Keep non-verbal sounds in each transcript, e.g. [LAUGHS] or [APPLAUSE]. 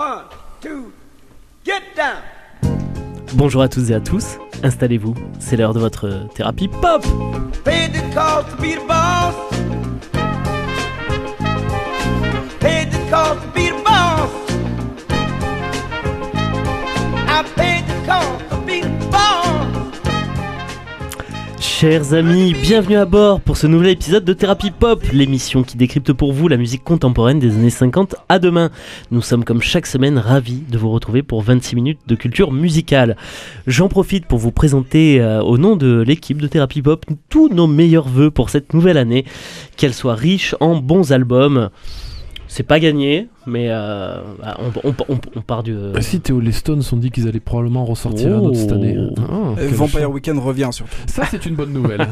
One, two, get down. Bonjour à toutes et à tous, installez-vous, c'est l'heure de votre thérapie pop Paid the cost to be the boss. Paid the cost Chers amis, bienvenue à bord pour ce nouvel épisode de Thérapie Pop, l'émission qui décrypte pour vous la musique contemporaine des années 50 à demain. Nous sommes comme chaque semaine ravis de vous retrouver pour 26 minutes de culture musicale. J'en profite pour vous présenter euh, au nom de l'équipe de Thérapie Pop tous nos meilleurs voeux pour cette nouvelle année, qu'elle soit riche en bons albums. C'est pas gagné, mais euh, bah, on, on- on- on part du... Bah si Théo, les Stones ont dit qu'ils allaient probablement ressortir un autre cette année. Oh. Ah, Euh, Vampire. Weekend revient surtout. Ça c'est une bonne nouvelle.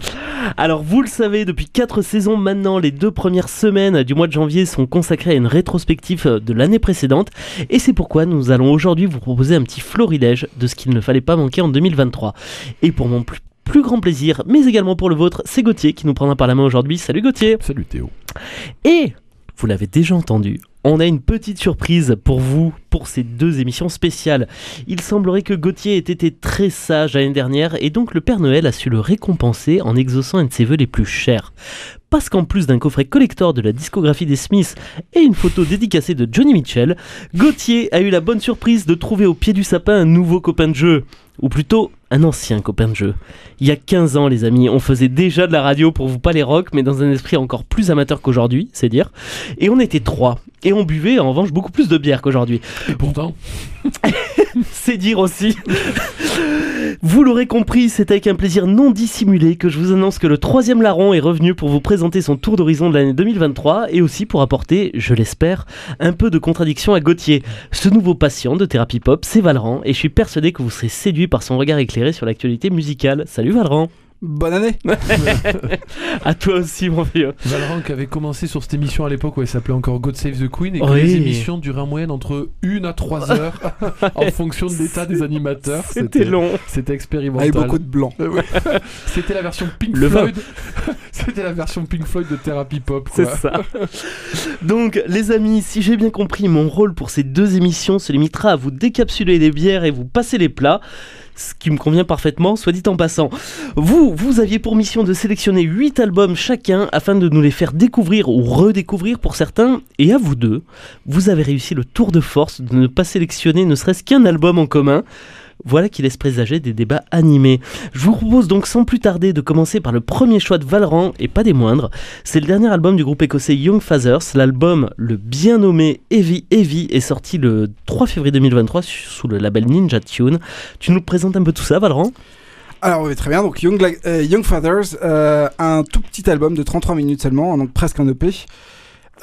[LAUGHS] Alors vous le savez, depuis 4 saisons maintenant, les deux premières semaines du mois de janvier sont consacrées à une rétrospective de l'année précédente. Et c'est pourquoi nous allons aujourd'hui vous proposer un petit florilège de ce qu'il ne fallait pas manquer en 2023. Et pour mon plus, plus grand plaisir, mais également pour le vôtre, c'est Gauthier qui nous prendra par la main aujourd'hui. Salut Gauthier Salut Théo. Et, vous l'avez déjà entendu, on a une petite surprise pour vous pour ces deux émissions spéciales. Il semblerait que Gauthier ait été très sage l'année dernière et donc le Père Noël a su le récompenser en exaucant un de ses vœux les plus chers. Parce qu'en plus d'un coffret collector de la discographie des Smiths et une photo dédicacée de Johnny Mitchell, Gauthier a eu la bonne surprise de trouver au pied du sapin un nouveau copain de jeu. Ou plutôt, un ancien copain de jeu. Il y a 15 ans, les amis, on faisait déjà de la radio pour vous pas les rock, mais dans un esprit encore plus amateur qu'aujourd'hui, c'est dire. Et on était trois. Et on buvait en revanche beaucoup plus de bière qu'aujourd'hui. Et pourtant, [LAUGHS] C'est dire aussi. Vous l'aurez compris, c'est avec un plaisir non dissimulé que je vous annonce que le troisième larron est revenu pour vous présenter son tour d'horizon de l'année 2023 et aussi pour apporter, je l'espère, un peu de contradiction à Gauthier. Ce nouveau patient de thérapie pop, c'est Valran et je suis persuadé que vous serez séduit par son regard éclairé sur l'actualité musicale. Salut Valran Bonne année [LAUGHS] À toi aussi mon vieux Valorant qui avait commencé sur cette émission à l'époque où elle s'appelait encore God Save the Queen et que Oui. les émissions duraient en moyenne entre 1 à 3 [LAUGHS] heures en fonction de l'état des animateurs. C'était long C'était expérimental. Avec beaucoup de blanc. Ouais. [LAUGHS] C'était la version Pink Le. Floyd. C'était la version Pink Floyd de Therapy Pop. C'est ça. Donc, les amis, si j'ai bien compris, mon rôle pour ces deux émissions se limitera à vous décapsuler les bières et vous passer les plats. Ce qui me convient parfaitement, soit dit en passant. Vous, vous aviez pour mission de sélectionner 8 albums chacun afin de nous les faire découvrir ou redécouvrir pour certains. Et à vous deux, vous avez réussi le tour de force de ne pas sélectionner ne serait-ce qu'un album en commun. Voilà qui laisse présager des débats animés. Je vous propose donc sans plus tarder de commencer par le premier choix de Valran, et pas des moindres. C'est le dernier album du groupe écossais Young Fathers. L'album, le bien nommé Heavy Heavy, est sorti le 3 février 2023 sous le label Ninja Tune. Tu nous présentes un peu tout ça, Valran Alors oui, très bien. Donc Young, euh, Fathers, euh, un tout petit album de 33 minutes seulement, donc presque un EP.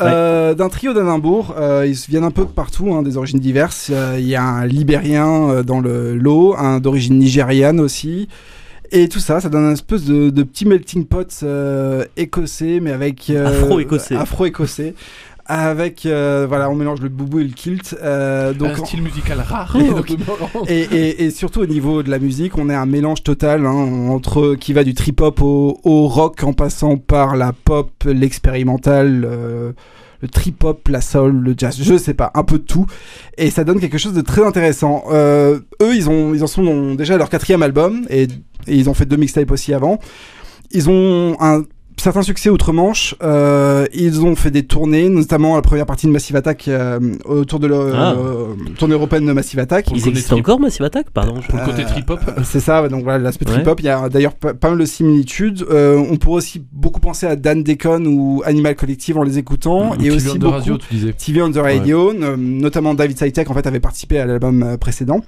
Euh, D'un trio d'Edimbourg, euh, ils viennent un peu de partout, hein, des origines diverses. Euh, Il y a un Libérien euh, dans le lot, un d'origine nigériane aussi. Et tout ça, ça donne un espèce de, de petit melting pot euh, écossais, mais avec euh, Afro-écossais. Afro-écossais, avec euh, voilà, on mélange le boubou et le kilt. Euh, donc un style musical rare. Et [LAUGHS] donc- et, et, et surtout au niveau de la musique, on est un mélange total hein, entre qui va du trip hop au, au rock en passant par la pop, l'expérimental, euh, le trip hop, la soul, le jazz, je sais pas, un peu de tout. Et ça donne quelque chose de très intéressant. Euh, eux, ils, ont, ils en sont déjà à leur quatrième album et, et ils ont fait deux mixtapes aussi avant. Ils ont un certain succès outre-Manche. Euh, ils ont fait des tournées, notamment la première partie de Massive Attack euh, autour de la Ah. euh, tournée européenne de Massive Attack. Ils existent trip- encore, Massive Attack Pardon. Pour le côté trip-hop. C'est ça, donc voilà, l'aspect Ouais. trip-hop. Il y a d'ailleurs pas, pas mal de similitudes. Euh, on pourrait aussi beaucoup penser à Dan Deacon ou Animal Collective en les écoutant. Ou et TV aussi beaucoup radio, tu disais. TV on the Radio, euh, notamment David Saitek en fait avait participé à l'album précédent.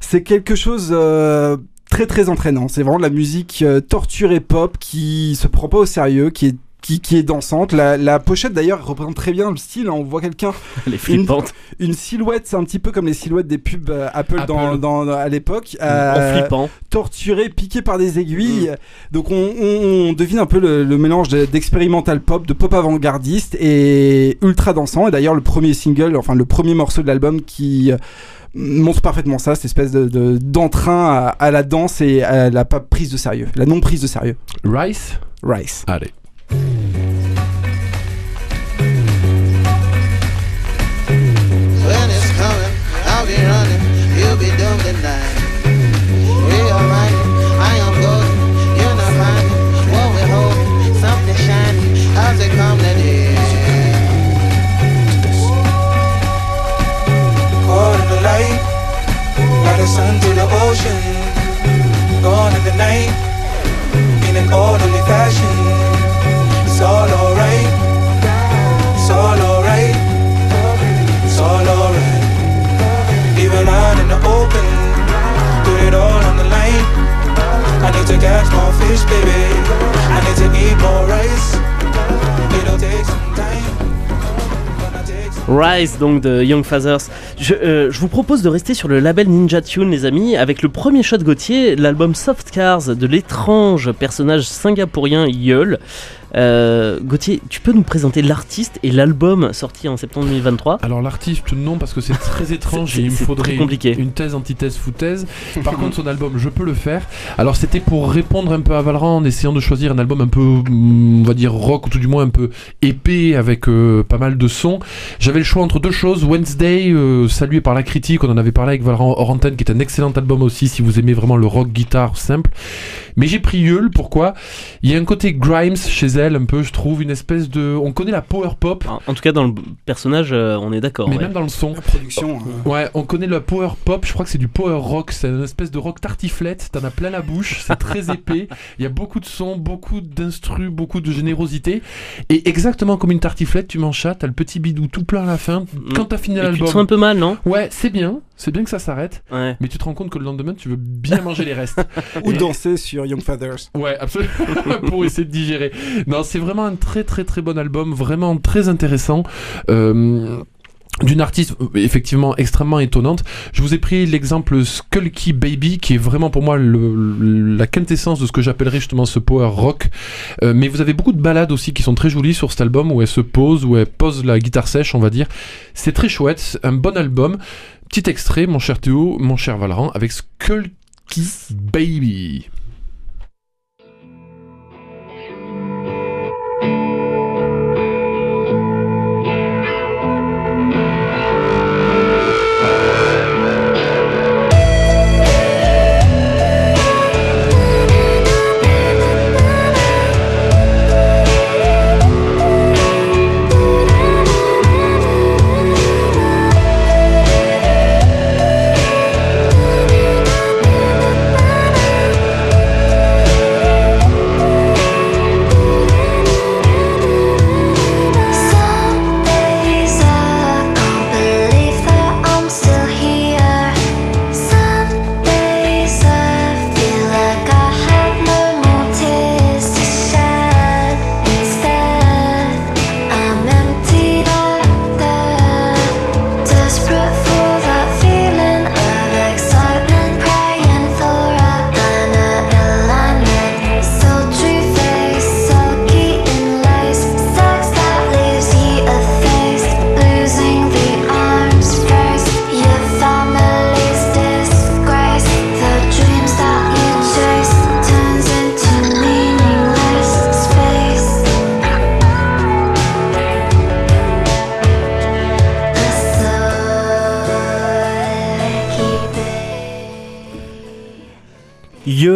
C'est quelque chose euh, très très entraînant. C'est vraiment de la musique euh, torturée pop qui se prend pas au sérieux, qui est qui, qui est dansante. La, la pochette d'ailleurs représente très bien le style. hein. On voit quelqu'un [LAUGHS] Les flippantes. une silhouette, c'est un petit peu comme les silhouettes des pubs euh, Apple, Apple. Dans, dans- dans- à l'époque. En euh, flippant. torturé, piqué par des aiguilles. Donc on, on- on devine un peu le, le mélange de- d'expérimental pop, de pop avant-gardiste et ultra dansant. Et d'ailleurs le premier single, enfin le premier morceau de l'album qui euh, montre parfaitement ça, cette espèce de de- d'entrain à, à la danse et à la pas prise de sérieux, la non prise de sérieux. Rice? Rice. Allez. When it's coming, I'll be running. You'll be doomed tonight. Donc de Young Fathers. Je, euh, je vous propose de rester sur le label Ninja Tune les amis avec le premier shot Gauthier, l'album Soft Cars de l'étrange personnage singapourien Yeul. Euh, Gauthier, tu peux nous présenter l'artiste et l'album sorti en septembre 2023 Alors l'artiste non parce que c'est très [LAUGHS] étrange et il me faudrait compliqué. Une, une thèse, antithèse, foutaise. Par [LAUGHS] contre son album je peux le faire. Alors c'était pour répondre un peu à Valran en essayant de choisir un album un peu hum, on va dire rock ou tout du moins un peu épais avec euh, pas mal de sons. J'avais le choix entre deux choses. Wednesday euh, salué par la critique, on en avait parlé avec Valran hors antenne qui est un excellent album aussi si vous aimez vraiment le rock guitare simple. Mais j'ai pris Yule, pourquoi? Il y a un côté Grimes chez elle un peu je trouve une espèce de on connaît la power pop en, en tout cas dans le personnage, euh, on est d'accord. mais ouais. même dans le son. La production. hein. Ouais, on connaît le power pop, je crois que c'est du power rock, c'est une espèce de rock tartiflette, t'en as plein la bouche, c'est très [LAUGHS] épais, il y a beaucoup de sons, beaucoup d'instrus, beaucoup de générosité, et exactement comme une tartiflette, tu manges ça, t'as le petit bidou tout plein à la fin, quand t'as fini Et tu te l'album. sens un peu mal, non Ouais, c'est bien, c'est bien que ça s'arrête, Ouais. mais tu te rends compte que le lendemain, tu veux bien [LAUGHS] manger les restes. Ou Et- danser sur Young Fathers. Ouais, absolument. [LAUGHS] pour essayer de digérer. Non, c'est vraiment un très très très bon album, vraiment très intéressant. Euh, d'une artiste euh, effectivement extrêmement étonnante. Je vous ai pris l'exemple Skulky Baby qui est vraiment pour moi le- la quintessence de ce que j'appellerais justement ce power rock. Euh, mais vous avez beaucoup de ballades aussi qui sont très jolies sur cet album où elle se pose, où elle pose la guitare sèche on va dire. C'est très chouette, un bon album. Petit extrait mon cher Théo, mon cher Valran avec Skulky Baby.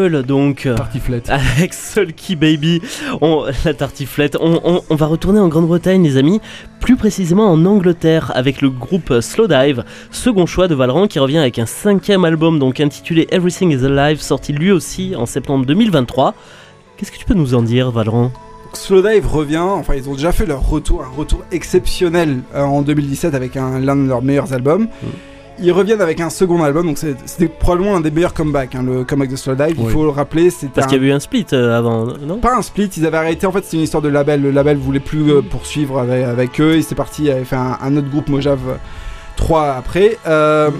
Donc. euh, Tartiflette. [LAUGHS] Avec Sulky Baby, on, la tartiflette. On, on- on va retourner en Grande-Bretagne, les amis, plus précisément en Angleterre, avec le groupe Slowdive, second choix de Valran, qui revient avec un cinquième album, donc intitulé Everything is Alive, sorti lui aussi en septembre 2023. Qu'est-ce que tu peux nous en dire, Valran Slowdive revient, enfin ils ont déjà fait leur retour, un retour exceptionnel euh, en 2017 avec un- l'un de leurs meilleurs albums. Ils reviennent avec un second album, donc c'était probablement l'un des meilleurs comebacks, hein, le comeback de Slowdive, il faut le rappeler. C'était Parce un- qu'il y avait eu un split euh, avant, non? Pas un split, ils avaient arrêté. En fait, c'est une histoire de label. Le label voulait plus euh, poursuivre avec, avec eux. Ils étaient partis, ils avaient fait un, un autre groupe Mojave euh, 3 après. Euh,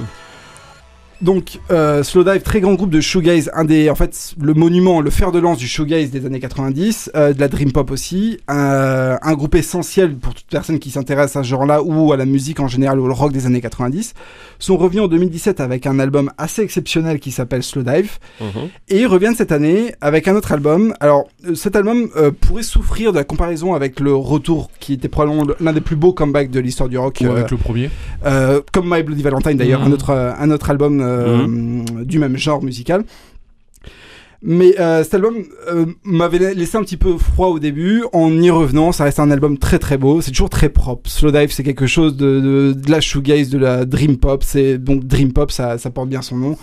Donc, euh, Slowdive, très grand groupe de shoegaze, un des, en fait, le monument, le fer de lance du shoegaze des années 90, euh, de la dream pop aussi, euh, un groupe essentiel pour toute personne qui s'intéresse à ce genre-là ou à la musique en général ou au rock des années 90, sont revenus en 2017 avec un album assez exceptionnel qui s'appelle Slowdive. Mhm. Et ils reviennent cette année avec un autre album. Alors, cet album euh, pourrait souffrir de la comparaison avec le retour qui était probablement le- l'un des plus beaux comebacks de l'histoire du rock. Ou avec le premier. comme My Bloody Valentine d'ailleurs, Mhm. un, autre, un autre album euh, du même genre musical. Mais euh, cet album euh, m'avait laissé un petit peu froid au début. En y revenant, ça reste un album très très beau. C'est toujours très propre. Slowdive, c'est quelque chose de, de, de la shoegaze, de la dream pop. C'est donc dream pop, ça, porte bien son nom.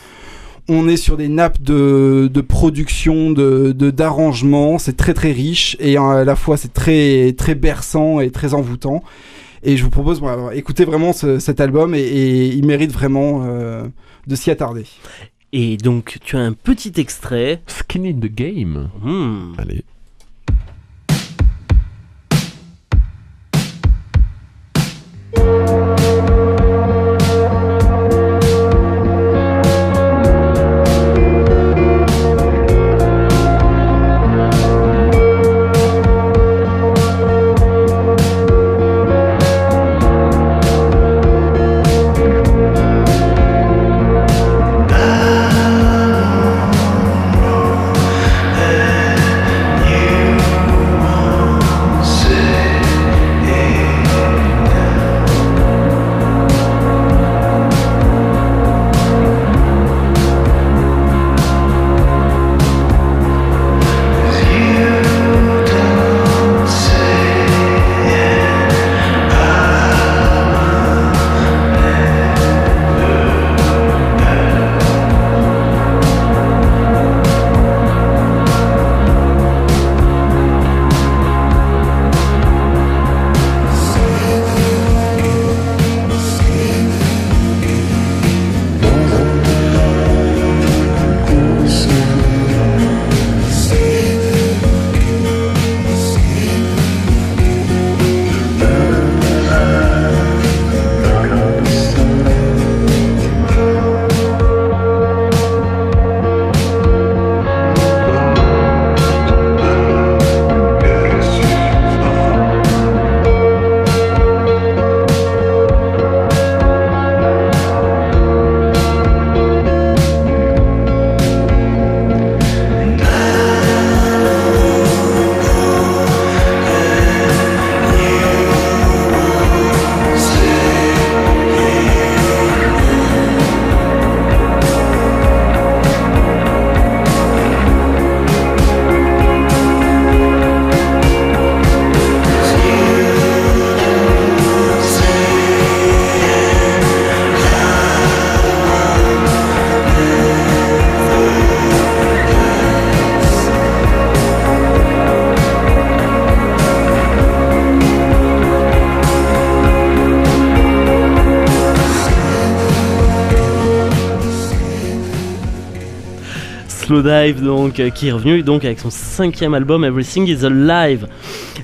On est sur des nappes de, de production, de- d'arrangement. c'est très très riche et à la fois c'est très très berçant et très envoûtant. Et je vous propose, voilà, écoutez vraiment ce- cet album et, et il mérite vraiment euh, de s'y attarder. Et donc, tu as un petit extrait. Skin in the game. Hmm. Allez. Slowdive donc euh, qui est revenu donc avec son cinquième album Everything is Alive.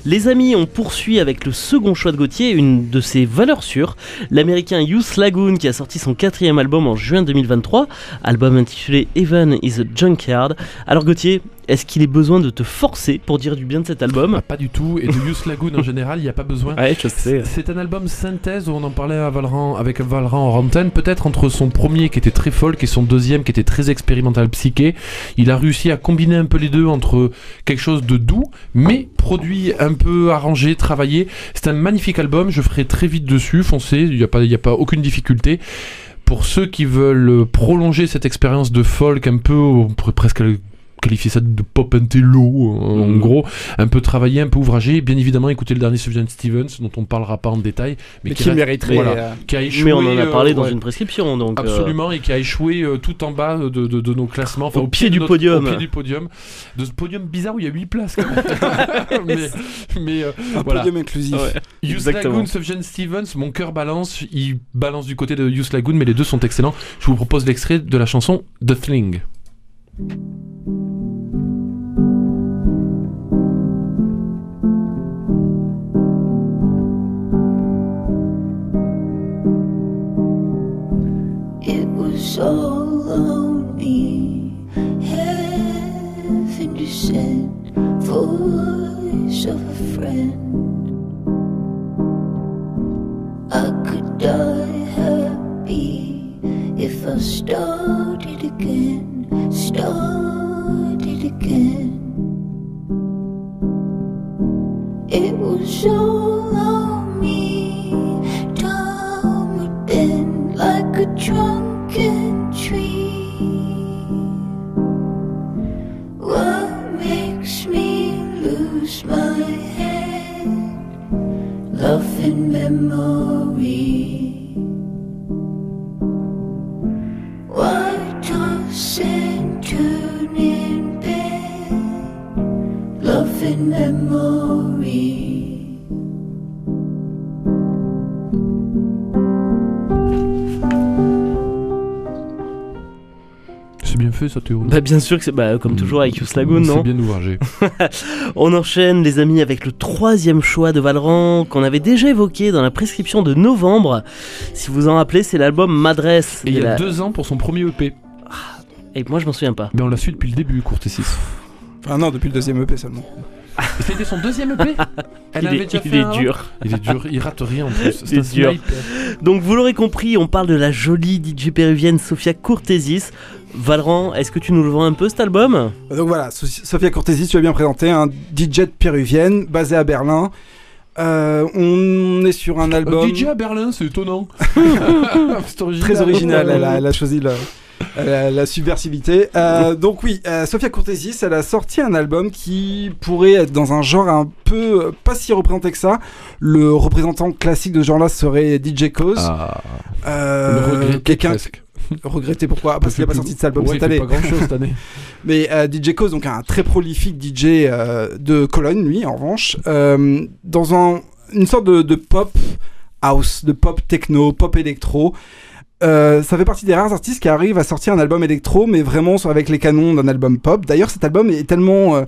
Les amis, on poursuit avec le second choix de Gauthier, une de ses valeurs sûres, l'américain Youth Lagoon qui a sorti son quatrième album en juin 2023, album intitulé Even is a Junkyard. Alors Gauthier, est-ce qu'il est besoin de te forcer pour dire du bien de cet album Ah, pas du tout. Et de Youth Lagoon en général, il n'y a pas besoin. Ouais, je sais. C'est un album synthèse où on en parlait à Valran, avec Valran en antenne, peut-être entre son premier qui était très folk et son deuxième qui était très expérimental psyché. Il a réussi à combiner un peu les deux entre quelque chose de doux, mais produit un peu arrangé, travaillé. C'est un magnifique album, je ferai très vite dessus, foncez, il n'y a, pas- y a pas aucune difficulté. Pour ceux qui veulent prolonger cette expérience de folk un peu, on pourrait presque qualifier ça de pop intello, en Mhm. gros, un peu travaillé, un peu ouvragé. Bien évidemment, écoutez le dernier Sufjan Stevens, dont on ne parlera pas en détail, mais, Mais qui, qui reste- mériterait. voilà, euh, qui a échoué. Mais on en a parlé euh, dans ouais, une prescription donc. euh, Absolument, et qui a échoué euh, tout en bas de, de- de nos classements. Enfin, Au pied du notre- podium. Au pied du podium. De ce podium bizarre où il y a 8 places. quand même. [LAUGHS] [LAUGHS] mais mais euh, un voilà. podium inclusif. Ouais. Lagoon, Sufjan Stevens, mon cœur balance. Il balance du côté de Youth Lagoon, mais les deux sont excellents. Je vous propose l'extrait de la chanson The Thing. soul. Memory. C'est bien fait ça Théo. Bah bien sûr que c'est bah, comme toujours avec Youth Lagoon, C'est non bien ouvragé. [LAUGHS] On enchaîne les amis avec le troisième choix de Valran qu'on avait déjà évoqué dans la prescription de novembre. Si vous en rappelez, c'est l'album Madresse. Et il y a la- deux ans pour son premier EP. Et moi je m'en souviens pas. Mais on l'a su depuis le début, Courte 6. Enfin, non, depuis le deuxième EP seulement. C'était son deuxième EP [LAUGHS] Elle il avait est, déjà il fait est un avant dur. Il est dur, il rate rien en plus. C'est dur. Donc vous l'aurez compris, on parle de la jolie DJ péruvienne Sofia Courtesis. Valran, est-ce que tu nous le vends un peu cet album? Donc voilà, So- Sofia Cortesi, tu as bien présenté, un DJ péruvienne basé à Berlin. Euh, on est sur un Un album DJ à Berlin, c'est étonnant. [LAUGHS] C'est original. très original, elle a, elle a choisi la, la- la subversivité. Euh, donc oui, euh, Sofia elle a sorti un album qui pourrait être dans un genre un peu euh, pas si représenté que ça. Le représentant classique de ce genre-là serait DJ Cause. Ah, Euh, quelqu'un [LAUGHS] regretté pourquoi? Parce qu'il n'a pas sorti de cet album Ouais, cette année. pas grand chose cette année. Mais euh, DJ Cause, donc un très prolifique DJ euh, de Cologne, lui, en revanche, euh, dans un- une sorte de, de pop house, de pop techno, pop électro. Euh, ça fait partie des rares artistes qui arrivent à sortir un album électro, mais vraiment sur- avec les canons d'un album pop. D'ailleurs, cet album est tellement euh,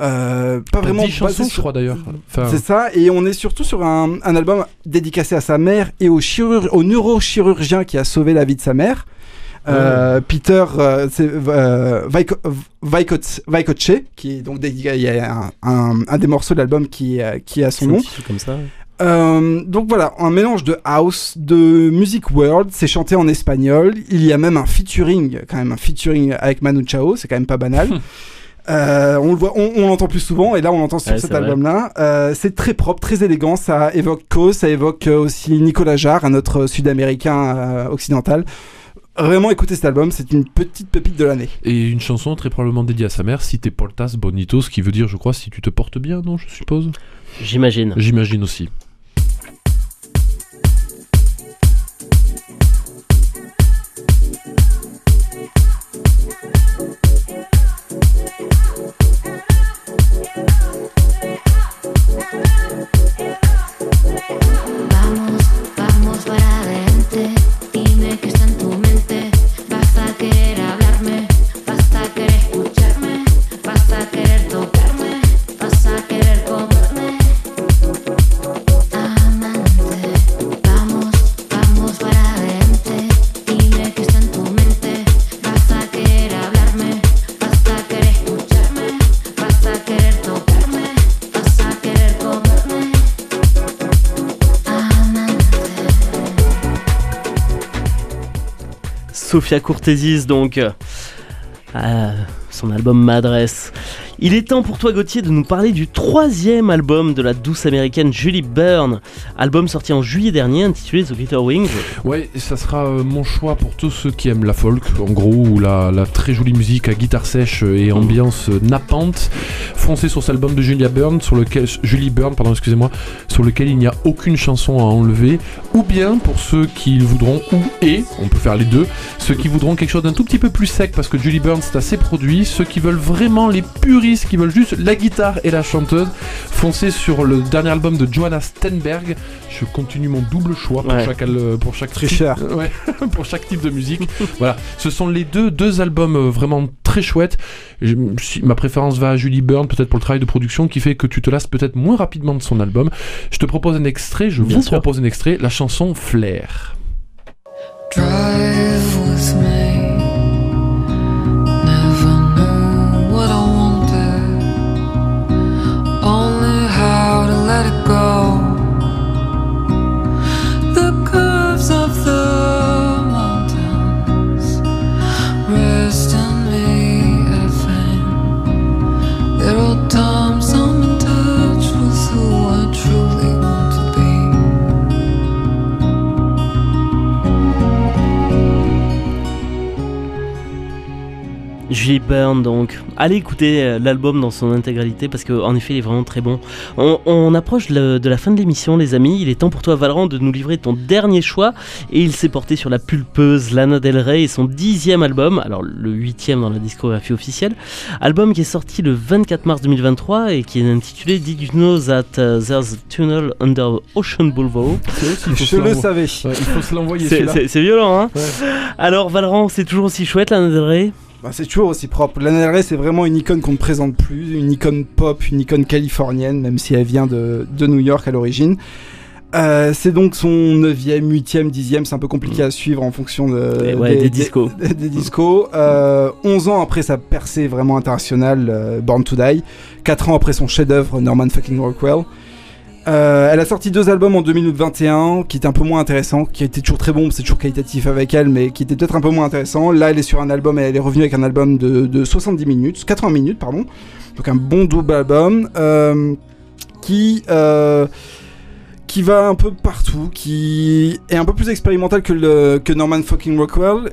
euh, pas vraiment 10 chansons, basé je sur- crois d'ailleurs. Enfin, c'est ça, et on est surtout sur un, un album dédicacé à sa mère et au, chirurg- au neurochirurgien qui a sauvé la vie de sa mère. Euh, Peter euh, c'est, euh, qui est donc il y a un, un- un des morceaux de l'album qui, euh, qui a son C'est un nom. petit truc comme ça. Euh, donc voilà, un mélange de house, de music world, c'est chanté en espagnol. Il y a même un featuring, quand même un featuring avec Manu Chao, c'est quand même pas banal. [LAUGHS] Euh, on le voit, on, on l'entend plus souvent, et là on l'entend sur Ouais, cet album-là. Euh, c'est très propre, très élégant. Ça évoque Cause, ça évoque aussi Nicolas Jarre, un autre Sud-américain euh, occidental. Vraiment, écoutez cet album, c'est une petite pépite de l'année. Et une chanson très probablement dédiée à sa mère, si t'es portas bonito, ce qui veut dire, je crois, si tu te portes bien, non, je suppose? J'imagine. J'imagine aussi. Sofia Courtesis donc. Ah, son album M'adresse. Il est temps pour toi Gauthier de nous parler du troisième album de la douce américaine Julie Byrne. Album sorti en juillet dernier intitulé The Glitter Wings. Ouais, ça sera euh, mon choix pour tous ceux qui aiment la folk, en gros, ou la, la très jolie musique à guitare sèche et ambiance euh, nappante. Foncez sur cet album de Julia Byrne, sur lequel Julie Byrne, pardon, excusez-moi, sur lequel il n'y a aucune chanson à enlever. Ou bien pour ceux qui voudront, ou et, on peut faire les deux, ceux qui voudront quelque chose d'un tout petit peu plus sec parce que Julie Byrne c'est assez produit. Ceux qui veulent vraiment les puristes, qui veulent juste la guitare et la chanteuse, foncez sur le dernier album de Johanna Stenberg. Je continue mon double choix pour Ouais. chaque al- pour chaque Tricheur. type- ouais, [LAUGHS] pour chaque type de musique. [LAUGHS] voilà, ce sont les deux deux albums euh, vraiment très chouettes. Je- si- ma préférence va à Julie Byrne peut-être pour le travail de production qui fait que tu te lasses peut-être moins rapidement de son album. Je te propose un extrait, je Bien vous sûr. propose un extrait, la chanson Flair. Drive Julie Byrne donc. Allez écouter euh, l'album dans son intégralité parce qu'en effet il est vraiment très bon. On, on approche le- de la fin de l'émission les amis. Il est temps pour toi Valran de nous livrer ton dernier choix et il s'est porté sur la pulpeuse Lana Del Rey et son dixième album, alors le huitième dans la discographie officielle. Album qui est sorti le 24 mars 2023 et qui est intitulé Did You Know That uh, There's a Tunnel Under Ocean Boulevard? Je le savais. Ouais, il faut se l'envoyer C'est- violent hein Ouais. Alors Valran c'est toujours aussi chouette Lana Del Rey? Bah, c'est toujours aussi propre. Lana Del Rey, c'est vraiment une icône qu'on ne présente plus, une icône pop, une icône californienne, même si elle vient de, de New York à l'origine. Euh, c'est donc son 9e, 8e, 10e, c'est un peu compliqué à suivre en fonction de, des discos. Des, des discos. [LAUGHS] Euh, 11 ans après sa percée vraiment internationale, euh, Born to Die. 4 ans après son chef-d'œuvre, Norman fucking Rockwell. Euh, elle a sorti deux albums en 2021 qui étaient un peu moins intéressants, qui étaient toujours très bons, c'est toujours qualitatif avec elle, mais qui étaient peut-être un peu moins intéressants. Là, elle est sur un album et elle est revenue avec un album de, de 70 minutes, 80 minutes, pardon. Donc un bon double album euh, qui euh, qui va un peu partout, qui est un peu plus expérimental que, Norman fucking Rockwell,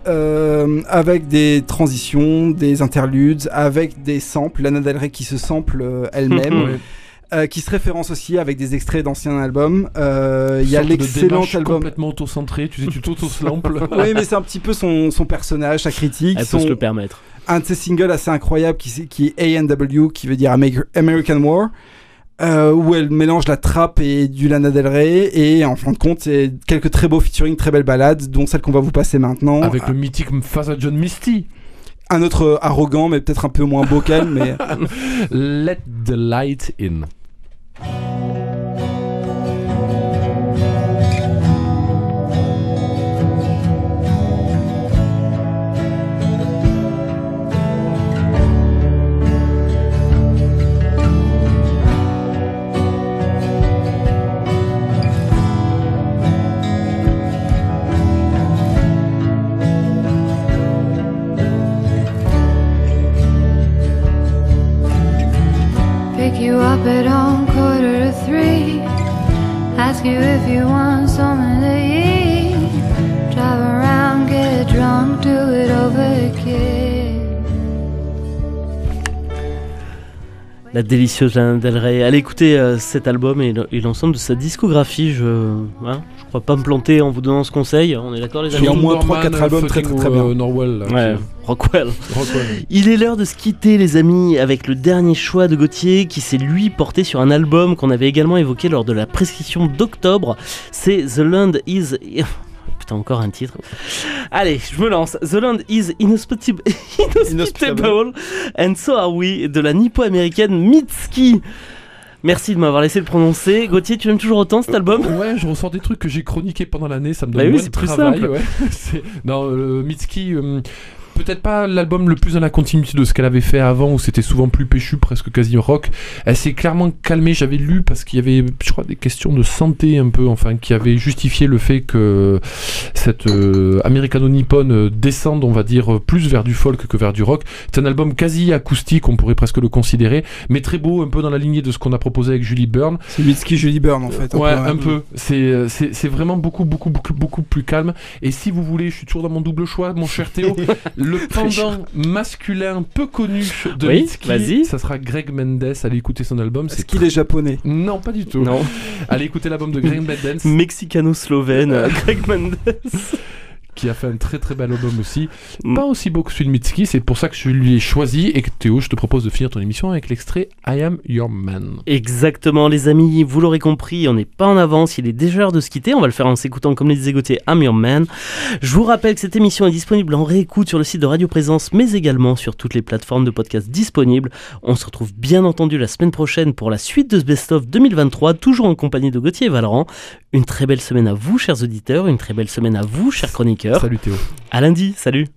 avec des transitions, des interludes, avec des samples, Lana Del Rey qui se sample elle-même. [LAUGHS] Euh, qui se référence aussi avec des extraits d'anciens albums. Euh, Il y a l'excellent album. complètement auto-centré. Tu sais, tu t'auto-slamples. [LAUGHS] Oui, mais c'est un petit peu son, son personnage, sa critique. Elle peut son- se le permettre. un de ses singles assez incroyables qui, est ANW, qui veut dire Amer- American War, euh, où elle mélange la trappe et du Lana Del Rey, et en fin de compte, c'est quelques très beaux featuring, très belles ballades, dont celle qu'on va vous passer maintenant. Avec le mythique Father John Misty. Un autre euh, arrogant, mais peut-être un peu moins vocal, mais [LAUGHS] Let the light in. La délicieuse Lana Del Rey. Allez écouter euh, cet album et le- et l'ensemble de sa discographie. Je, hein, je crois pas me planter en vous donnant ce conseil. On est d'accord les Il y amis a au moins Norman, 3-4 albums très, très, très bien. euh, Norwell. là, Ouais, Rockwell. Rockwell. [LAUGHS] Il est l'heure de se quitter les amis avec le dernier choix de Gauthier qui s'est lui porté sur un album qu'on avait également évoqué lors de la prescription d'octobre. C'est The Land is... Putain encore un titre. Allez, je me lance. The Land is inhospitable, [LAUGHS] inhospitable and so are we de la nippo-américaine Mitski. Merci de m'avoir laissé le prononcer. Gauthier, tu aimes toujours autant cet album? Ouais, je ressors des trucs que j'ai chroniqués pendant l'année, ça me donne Bah oui, moins de plus travail. simple. ouais. [LAUGHS] Non, euh, Mitski, euh, peut-être pas l'album le plus dans la continuité de ce qu'elle avait fait avant, où c'était souvent plus péchu, presque quasi rock. Elle s'est clairement calmée, j'avais lu, parce qu'il y avait, je crois, des questions de santé un peu, enfin, qui avaient justifié le fait que cette euh, américano-nippone euh, descende, on va dire, plus vers du folk que vers du rock. C'est un album quasi acoustique, on pourrait presque le considérer, mais très beau, un peu dans la lignée de ce qu'on a proposé avec Julie Byrne. c'est Mitski Julie Byrne en fait. Ouais, peu, un peu. C'est, euh, c'est, c'est vraiment beaucoup, beaucoup, beaucoup, beaucoup plus calme. Et si vous voulez, je suis toujours dans mon double choix, mon cher Théo. [LAUGHS] le [LAUGHS] pendant masculin peu connu de Oui, Mitski, ça sera Greg Mendes. Allez écouter son album. Est-ce C'est qu'il est japonais Non, pas du tout. Non. Allez écouter l'album de Greg [LAUGHS] Mendes, Mexicano-slovène, euh, [LAUGHS] Greg Mendes. Qui a fait un très très bel album aussi. Mm. Pas aussi beau que celui de Mitski, c'est pour ça que je lui ai choisi. Et que Théo, je te propose de finir ton émission avec l'extrait I Am Your Man. Exactement, les amis, vous l'aurez compris, on n'est pas en avance, il est déjà l'heure de se quitter. On va le faire en s'écoutant, comme les disait Gauthier, I'm Your Man. Je vous rappelle que cette émission est disponible en réécoute sur le site de Radio Présence, mais également sur toutes les plateformes de podcast disponibles. On se retrouve bien entendu la semaine prochaine pour la suite de ce best-of 2023, toujours en compagnie de Gauthier et Valorant. Une très belle semaine à vous, chers auditeurs, une très belle semaine à vous, chers chroniqueurs. Salut Théo. À lundi, salut